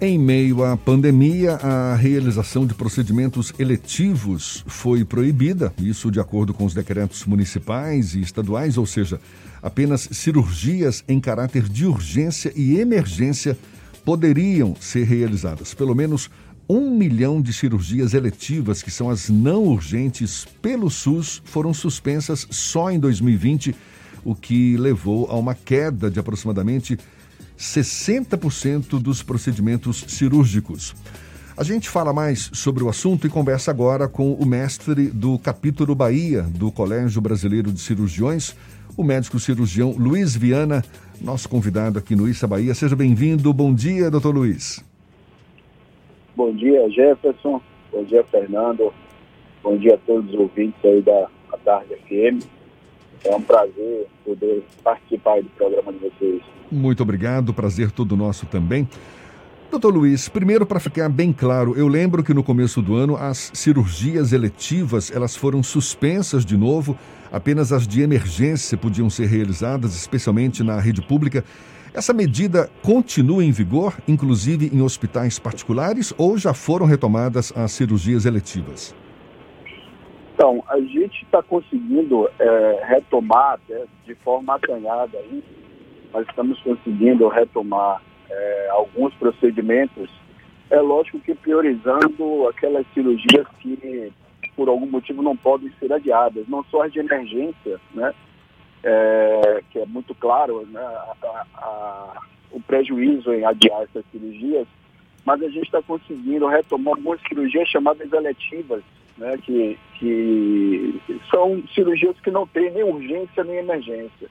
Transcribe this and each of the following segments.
Em meio à pandemia, a realização de procedimentos eletivos foi proibida, isso de acordo com os decretos municipais e estaduais, ou seja, apenas cirurgias em caráter de urgência e emergência poderiam ser realizadas. Pelo menos um milhão de cirurgias eletivas, que são as não urgentes, pelo SUS, foram suspensas só em 2020, o que levou a uma queda de aproximadamente 60% dos procedimentos cirúrgicos. A gente fala mais sobre o assunto e conversa agora com o mestre do capítulo Bahia do Colégio Brasileiro de Cirurgiões, o médico cirurgião Luiz Viana, nosso convidado aqui no Issa Bahia. Seja bem-vindo. Bom dia, doutor Luiz. Bom dia, Jefferson. Bom dia, Fernando. Bom dia a todos os ouvintes aí da Tarde FM. É um prazer poder participar do programa de vocês. Muito obrigado, prazer todo nosso também. Doutor Luiz, primeiro para ficar bem claro, eu lembro que no começo do ano as cirurgias eletivas elas foram suspensas de novo, apenas as de emergência podiam ser realizadas, especialmente na rede pública. Essa medida continua em vigor, inclusive em hospitais particulares, ou já foram retomadas as cirurgias eletivas? Então, a gente está conseguindo é, retomar até de forma acanhada nós estamos conseguindo retomar é, alguns procedimentos, é lógico que priorizando aquelas cirurgias que por algum motivo não podem ser adiadas, não só as de emergência, né? É, que é muito claro né, a, a, o prejuízo em adiar essas cirurgias, mas a gente está conseguindo retomar algumas cirurgias chamadas eletivas, né, que, que são cirurgias que não têm nem urgência nem emergência.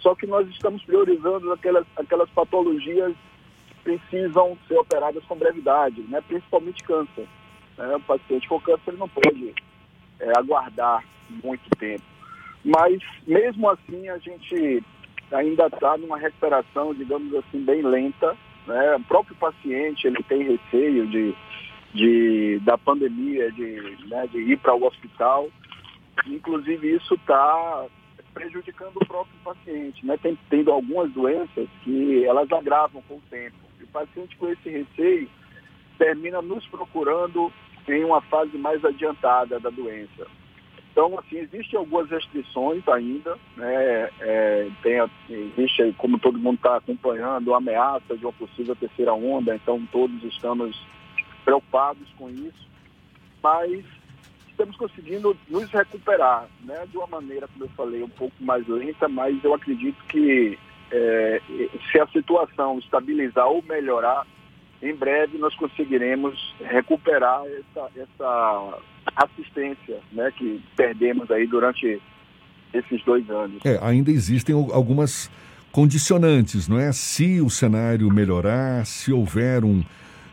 Só que nós estamos priorizando aquelas, aquelas patologias que precisam ser operadas com brevidade, né, principalmente câncer. Né, o paciente com câncer não pode é, aguardar muito tempo. Mas, mesmo assim, a gente ainda está numa recuperação, digamos assim, bem lenta. Né? O próprio paciente ele tem receio de de, da pandemia, de, né, de ir para o hospital. Inclusive, isso está prejudicando o próprio paciente. Né? Tem tendo algumas doenças que elas agravam com o tempo. E o paciente com esse receio termina nos procurando em uma fase mais adiantada da doença. Então, assim, existem algumas restrições ainda, né? É, tem, existe, como todo mundo está acompanhando, a ameaça de uma possível terceira onda, então todos estamos preocupados com isso, mas estamos conseguindo nos recuperar, né, de uma maneira, como eu falei, um pouco mais lenta, mas eu acredito que é, se a situação estabilizar ou melhorar, em breve nós conseguiremos recuperar essa, essa assistência né, que perdemos aí durante esses dois anos. É, ainda existem algumas condicionantes, não é? Se o cenário melhorar, se houver um,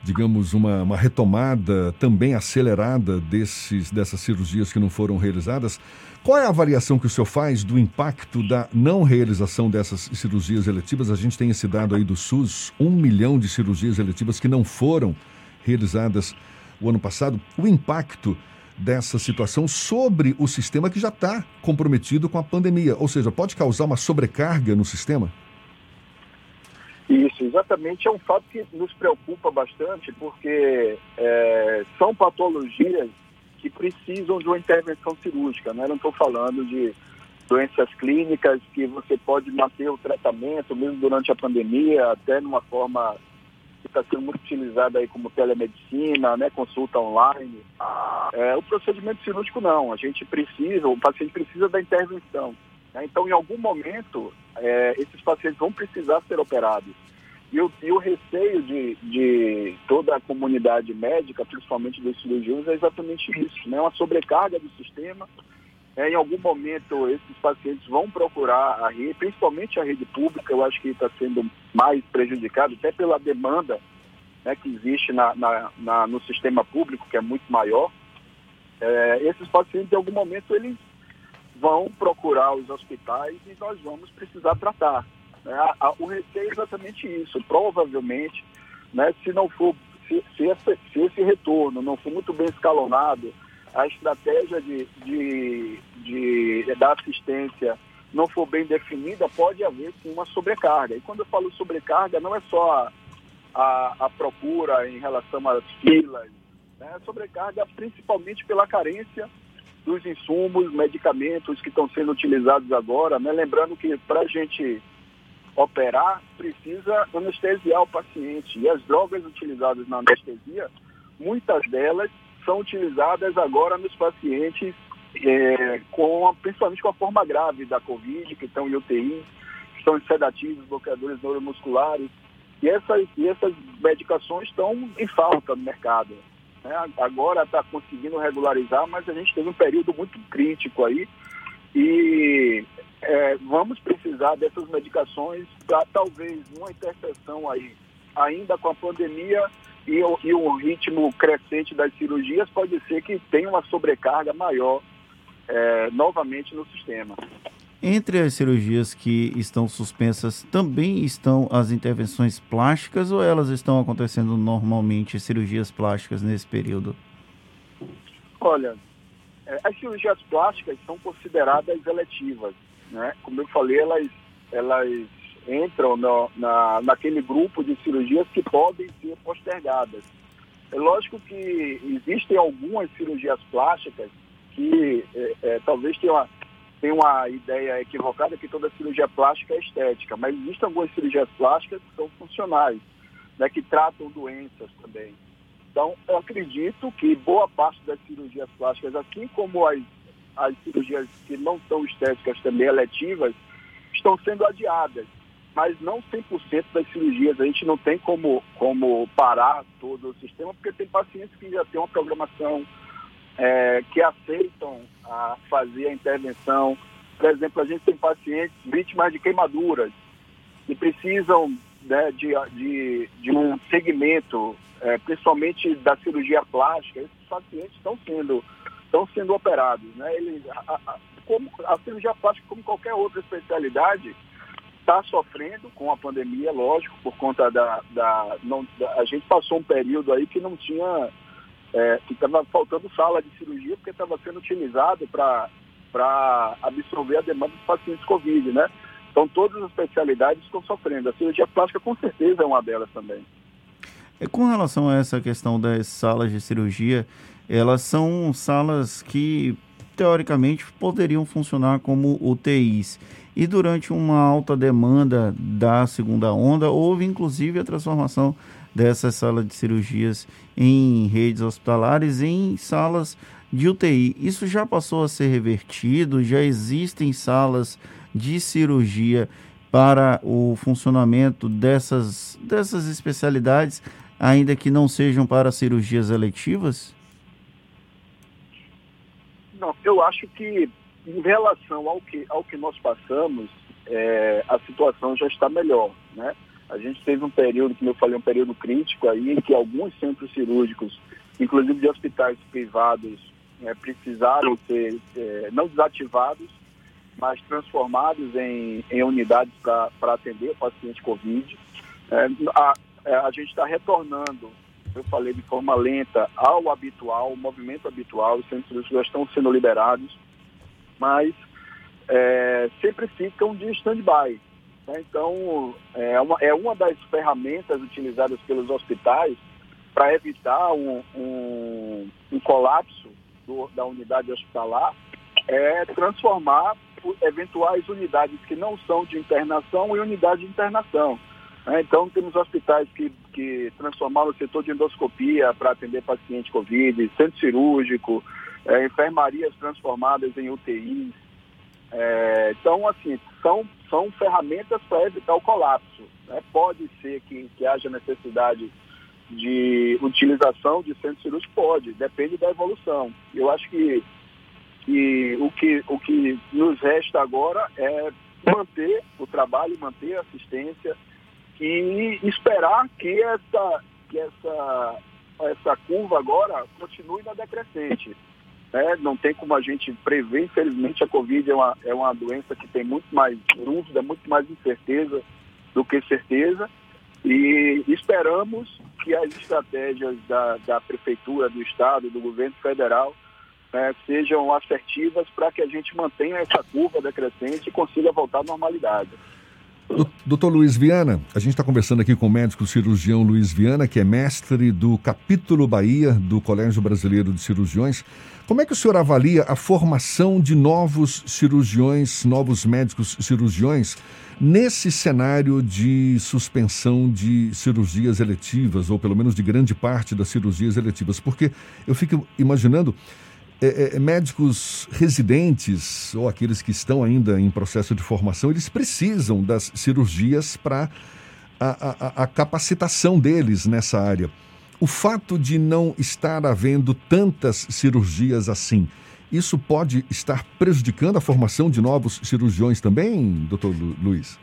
digamos, uma, uma retomada também acelerada desses, dessas cirurgias que não foram realizadas. Qual é a avaliação que o senhor faz do impacto da não realização dessas cirurgias eletivas? A gente tem esse dado aí do SUS, um milhão de cirurgias eletivas que não foram realizadas o ano passado. O impacto dessa situação sobre o sistema que já está comprometido com a pandemia, ou seja, pode causar uma sobrecarga no sistema? Isso, exatamente. É um fato que nos preocupa bastante, porque é, são patologias que precisam de uma intervenção cirúrgica. Né? Não estou falando de doenças clínicas que você pode manter o tratamento, mesmo durante a pandemia, até numa forma que está sendo muito utilizada aí como telemedicina, né, consulta online. É, o procedimento cirúrgico não, a gente precisa, o paciente precisa da intervenção. Né? Então, em algum momento, é, esses pacientes vão precisar ser operados. E o, e o receio de, de, toda a comunidade médica, principalmente dos cirurgiões, é exatamente isso, né? uma sobrecarga do sistema. É, em algum momento, esses pacientes vão procurar a rede, principalmente a rede pública, eu acho que está sendo mais prejudicado, até pela demanda né, que existe na, na, na, no sistema público, que é muito maior. É, esses pacientes, em algum momento, eles vão procurar os hospitais e nós vamos precisar tratar. Né? O receio é exatamente isso. Provavelmente, né, se não for, se, se, esse, se esse retorno não for muito bem escalonado, a estratégia de, de, de, da assistência não for bem definida, pode haver sim uma sobrecarga. E quando eu falo sobrecarga, não é só a, a procura em relação às filas, né? sobrecarga principalmente pela carência dos insumos, medicamentos que estão sendo utilizados agora, né? lembrando que para a gente operar, precisa anestesiar o paciente. E as drogas utilizadas na anestesia, muitas delas são utilizadas agora nos pacientes é, com, principalmente com a forma grave da Covid, que estão em UTI, que em sedativos, bloqueadores neuromusculares. E essas, e essas medicações estão em falta no mercado. Né? Agora está conseguindo regularizar, mas a gente teve um período muito crítico aí. E é, vamos precisar dessas medicações para talvez uma interseção aí, ainda com a pandemia e o, e o ritmo crescente das cirurgias, pode ser que tenha uma sobrecarga maior é, novamente no sistema. Entre as cirurgias que estão suspensas, também estão as intervenções plásticas ou elas estão acontecendo normalmente, cirurgias plásticas, nesse período? Olha, é, as cirurgias plásticas são consideradas eletivas. Né? Como eu falei, elas, elas entram no, na, naquele grupo de cirurgias que podem ser postergadas. É lógico que existem algumas cirurgias plásticas que é, é, talvez tenham tenha uma ideia equivocada que toda cirurgia plástica é estética, mas existem algumas cirurgias plásticas que são funcionais, né, que tratam doenças também. Então, eu acredito que boa parte das cirurgias plásticas, assim como as, as cirurgias que não são estéticas também eletivas, estão sendo adiadas. Mas não 100% das cirurgias. A gente não tem como, como parar todo o sistema, porque tem pacientes que já têm uma programação é, que aceitam a fazer a intervenção. Por exemplo, a gente tem pacientes vítimas de queimaduras que precisam né, de, de, de, um segmento, é, principalmente da cirurgia plástica. Esses pacientes estão sendo, estão sendo operados. Né? Eles, a, a, como, a cirurgia plástica, como qualquer outra especialidade, está sofrendo com a pandemia, lógico, por conta da, da, não, da, A gente passou um período aí que não tinha é, que estava faltando sala de cirurgia porque estava sendo utilizado para absorver a demanda dos pacientes Covid, né? Então todas as especialidades estão sofrendo. A cirurgia plástica com certeza é uma delas também. E com relação a essa questão das salas de cirurgia, elas são salas que teoricamente poderiam funcionar como UTIs. E durante uma alta demanda da segunda onda, houve inclusive a transformação dessas salas de cirurgias em redes hospitalares, em salas de UTI. Isso já passou a ser revertido? Já existem salas de cirurgia para o funcionamento dessas, dessas especialidades, ainda que não sejam para cirurgias eletivas? Não, eu acho que em relação ao que, ao que nós passamos, é, a situação já está melhor, né? A gente teve um período, como eu falei, um período crítico aí, em que alguns centros cirúrgicos, inclusive de hospitais privados, é, precisaram ser é, não desativados, mas transformados em, em unidades para atender o paciente Covid. É, a, a gente está retornando, eu falei de forma lenta, ao habitual, o movimento habitual, os centros cirúrgicos já estão sendo liberados, mas é, sempre ficam de stand-by. Né? Então, é uma, é uma das ferramentas utilizadas pelos hospitais para evitar um, um, um colapso do, da unidade hospitalar, é transformar eventuais unidades que não são de internação em unidade de internação. Né? Então, temos hospitais que, que transformaram o setor de endoscopia para atender paciente Covid, centro cirúrgico, é, enfermarias transformadas em UTIs. É, então, assim, são são ferramentas para evitar o colapso. Né? Pode ser que, que haja necessidade de utilização de centro cirúrgico? Pode, depende da evolução. Eu acho que, que, o, que o que nos resta agora é manter o trabalho, manter a assistência e esperar que essa, que essa, essa curva agora continue na decrescente. Né? Não tem como a gente prever, infelizmente a Covid é uma, é uma doença que tem muito mais dúvida, muito mais incerteza do que certeza. E esperamos que as estratégias da, da Prefeitura, do Estado, do governo federal né, sejam assertivas para que a gente mantenha essa curva decrescente e consiga voltar à normalidade. Doutor Luiz Viana, a gente está conversando aqui com o médico cirurgião Luiz Viana, que é mestre do capítulo Bahia do Colégio Brasileiro de Cirurgiões. Como é que o senhor avalia a formação de novos cirurgiões, novos médicos cirurgiões, nesse cenário de suspensão de cirurgias eletivas, ou pelo menos de grande parte das cirurgias eletivas? Porque eu fico imaginando é, é, é, médicos residentes ou aqueles que estão ainda em processo de formação, eles precisam das cirurgias para a, a, a, capacitação deles nessa área. O fato de não estar havendo tantas cirurgias assim, isso pode estar prejudicando a formação de novos cirurgiões também, doutor Lu, Luiz?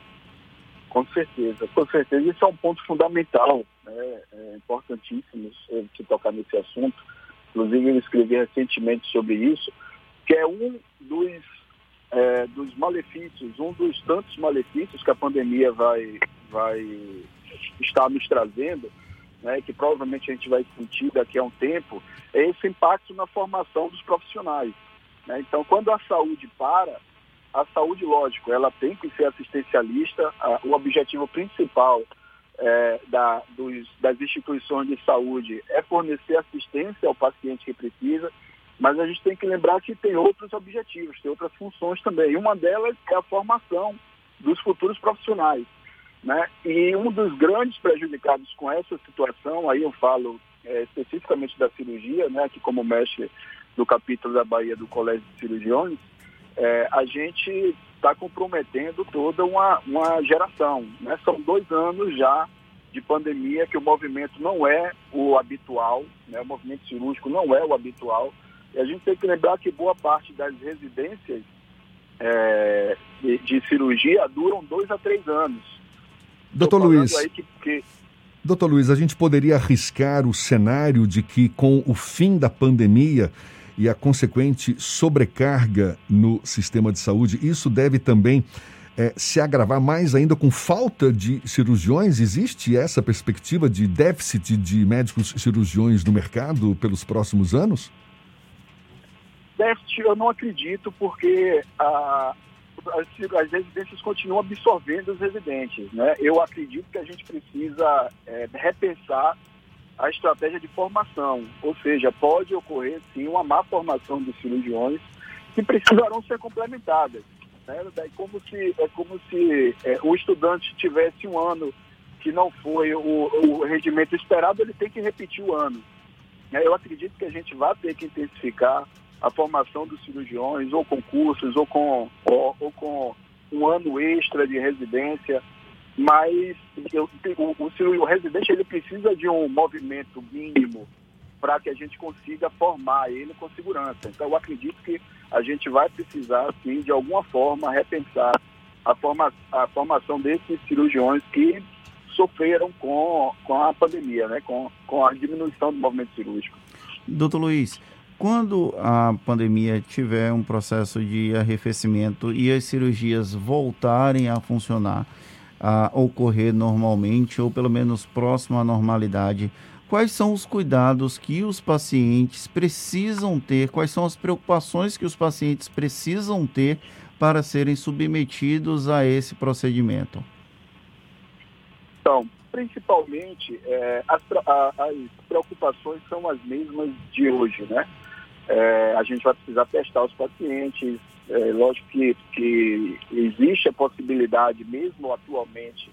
Com certeza, com certeza. Isso é um ponto fundamental, né? é importantíssimo se tocar nesse assunto inclusive eu escrevi recentemente sobre isso, que é um dos, é, dos malefícios, um dos tantos malefícios que a pandemia vai, vai estar nos trazendo, né, que provavelmente a gente vai sentir daqui a um tempo, é esse impacto na formação dos profissionais. Né? Então, quando a saúde para, a saúde, lógico, ela tem que ser assistencialista, a, o objetivo principal é, da, dos, das instituições de saúde é fornecer assistência ao paciente que precisa, mas a gente tem que lembrar que tem outros objetivos, tem outras funções também. E uma delas é a formação dos futuros profissionais. Né? E um dos grandes prejudicados com essa situação, aí eu falo é, especificamente da cirurgia, né, que como mestre do capítulo da Bahia do Colégio de Cirurgiões, é, a gente está comprometendo toda uma, uma geração. Né? São dois anos já de pandemia que o movimento não é o habitual, né? o movimento cirúrgico não é o habitual. E a gente tem que lembrar que boa parte das residências é, de, de, cirurgia duram dois a três anos. Doutor Luiz. Que, que... Doutor Luiz, a gente poderia arriscar o cenário de que com o fim da pandemia e a consequente sobrecarga no sistema de saúde, isso deve também é, se agravar mais ainda com falta de cirurgiões? Existe essa perspectiva de déficit de médicos cirurgiões no mercado pelos próximos anos? Déficit eu não acredito, porque a, as, as, residências continuam absorvendo os residentes. Né? Eu acredito que a gente precisa é, repensar a estratégia de formação, ou seja, pode ocorrer sim uma má formação de cirurgiões que precisarão ser complementadas. Né? É como se, é como se é, o estudante tivesse um ano que não foi o, o rendimento esperado, ele tem que repetir o ano. Né? Eu acredito que a gente vai ter que intensificar a formação dos cirurgiões, ou com cursos, ou com, ou, ou com um ano extra de residência mas eu, o, o, o residente ele precisa de um movimento mínimo para que a gente consiga formar ele com segurança. Então, eu acredito que a gente vai precisar, sim, de alguma forma, repensar a, forma, a formação desses cirurgiões que sofreram com, com a pandemia, né? com, com a diminuição do movimento cirúrgico. Doutor Luiz, quando a pandemia tiver um processo de arrefecimento e as cirurgias voltarem a funcionar, a ocorrer normalmente ou pelo menos próximo à normalidade, quais são os cuidados que os pacientes precisam ter, quais são as preocupações que os pacientes precisam ter para serem submetidos a esse procedimento? Então, principalmente, é, as, a, as, preocupações são as mesmas de hoje, né? É, a gente vai precisar testar os pacientes, é, lógico que, que existe a possibilidade, mesmo atualmente,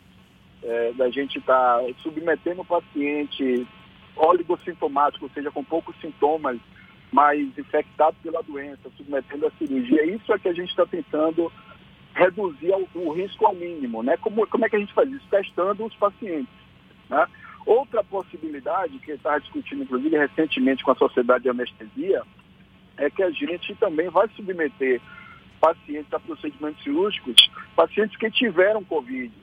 é, da gente estar tá submetendo o paciente oligossintomático, ou seja, com poucos sintomas, mas infectado pela doença, submetendo a cirurgia. Isso é que a gente está tentando reduzir o, o, risco ao mínimo. Né? Como, como é que a gente faz isso? Testando os pacientes. Né? Outra possibilidade, que estava discutindo, inclusive, recentemente com a Sociedade de Anestesia, é que a gente também vai submeter pacientes a procedimentos cirúrgicos, pacientes que tiveram Covid.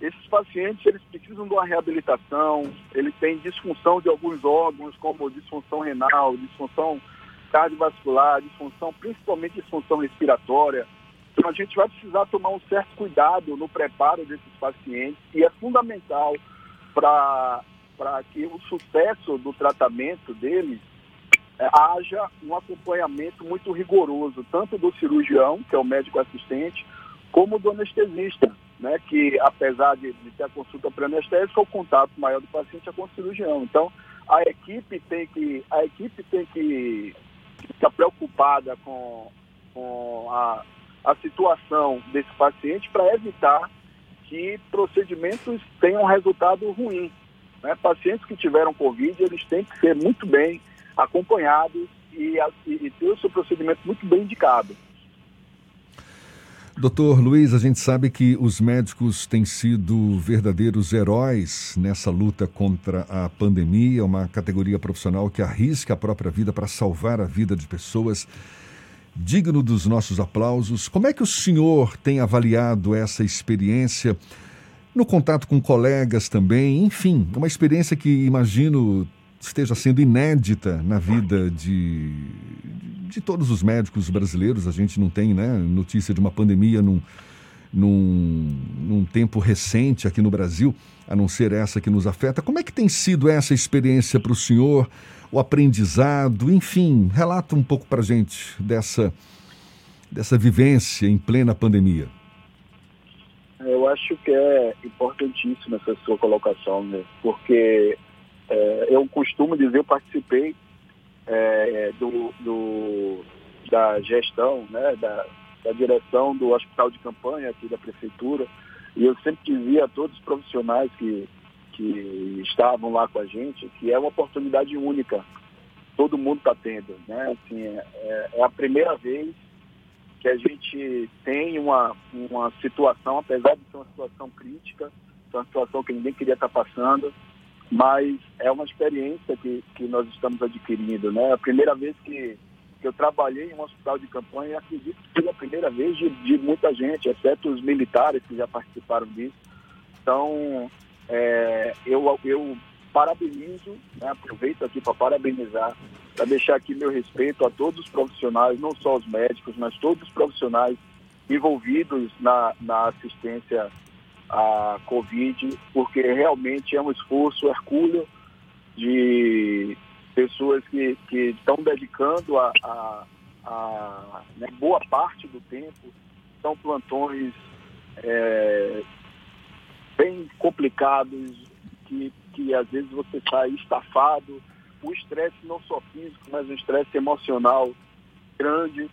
Esses pacientes, eles precisam de uma reabilitação, eles têm disfunção de alguns órgãos, como disfunção renal, disfunção cardiovascular, disfunção, principalmente disfunção respiratória. Então, a gente vai precisar tomar um certo cuidado no preparo desses pacientes e é fundamental para que o sucesso do tratamento deles haja um acompanhamento muito rigoroso, tanto do cirurgião, que é o médico assistente, como do anestesista. né, que apesar de, de ter a consulta pré-anestésica, o contato maior do paciente é com o cirurgião. Então, a equipe tem que, a equipe tem que ficar preocupada com, com a, a situação desse paciente para evitar que procedimentos tenham resultado ruim. Né? Pacientes que tiveram Covid, eles têm que ser muito bem acompanhados e, e ter o seu procedimento muito bem indicado. Doutor Luiz, a gente sabe que os médicos têm sido verdadeiros heróis nessa luta contra a pandemia, uma categoria profissional que arrisca a própria vida para salvar a vida de pessoas. Digno dos nossos aplausos. Como é que o senhor tem avaliado essa experiência no contato com colegas também? Enfim, uma experiência que imagino esteja sendo inédita na vida de, de todos os médicos brasileiros. A gente não tem né, notícia de uma pandemia num, num, num tempo recente aqui no Brasil, a não ser essa que nos afeta. Como é que tem sido essa experiência para o senhor, o aprendizado? Enfim, relata um pouco para a gente dessa, dessa vivência em plena pandemia. Eu acho que é importantíssima essa sua colocação, né? porque é, eu costumo dizer, eu participei é, do, do, da gestão, né, da, da direção do hospital de campanha aqui da prefeitura, e eu sempre dizia a todos os profissionais que, que estavam lá com a gente que é uma oportunidade única. Todo mundo está tendo, né? Assim, é, é, a primeira vez que a gente tem uma, uma situação, apesar de ser uma situação crítica, uma situação que ninguém queria estar tá passando, mas é uma experiência que, que nós estamos adquirindo. Né? A primeira vez que, que eu trabalhei em um hospital de campanha, acredito que foi a primeira vez de, de muita gente, exceto os militares que já participaram disso. Então, é, eu, eu parabenizo, né? aproveito aqui para parabenizar, para deixar aqui meu respeito a todos os profissionais, não só os médicos, mas todos os profissionais envolvidos na, na assistência a Covid, porque realmente é um esforço hercúleo de pessoas que, que estão dedicando a, a, a né, boa parte do tempo. São plantões é, bem complicados, que, que às vezes você sai estafado. O estresse não só físico, mas o estresse emocional grande.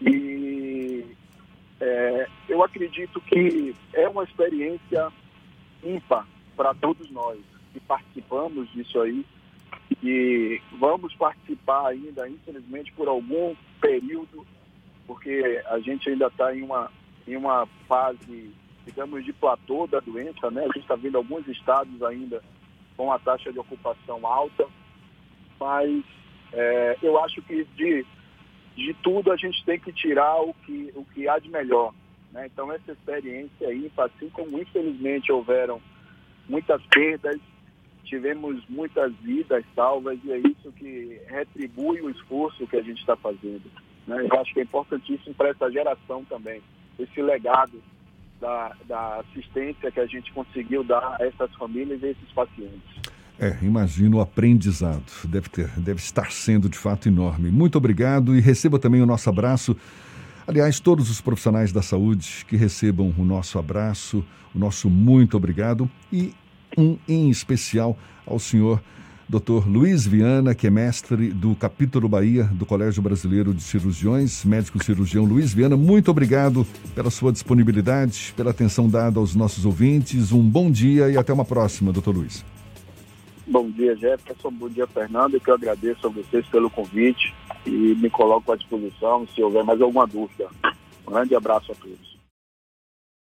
E é, eu acredito que é uma experiência ímpar para todos nós que participamos disso aí e vamos participar ainda, infelizmente, por algum período, porque a gente ainda está em uma, em uma fase, digamos, de platô da doença, né? A gente está vendo alguns estados ainda com a taxa de ocupação alta, mas é, eu acho que de de tudo a gente tem que tirar o que, o que há de melhor. Né? Então essa experiência aí, assim como infelizmente houveram muitas perdas, tivemos muitas vidas salvas e é isso que retribui o esforço que a gente está fazendo. Né? Eu acho que é importantíssimo para essa geração também, esse legado da, da assistência que a gente conseguiu dar a essas famílias e esses pacientes. É, imagino o aprendizado. Deve, ter, deve estar sendo de fato enorme. Muito obrigado e receba também o nosso abraço. Aliás, todos os profissionais da saúde que recebam o nosso abraço, o nosso muito obrigado e um em especial ao senhor Dr. Luiz Viana, que é mestre do capítulo Bahia do Colégio Brasileiro de Cirurgiões, médico cirurgião Luiz Viana, muito obrigado pela sua disponibilidade, pela atenção dada aos nossos ouvintes. Um bom dia e até uma próxima, doutor Luiz. Bom dia, Jefferson. Bom dia, Fernando. Que eu agradeço a vocês pelo convite e me coloco à disposição se houver mais alguma dúvida. Um grande abraço a todos.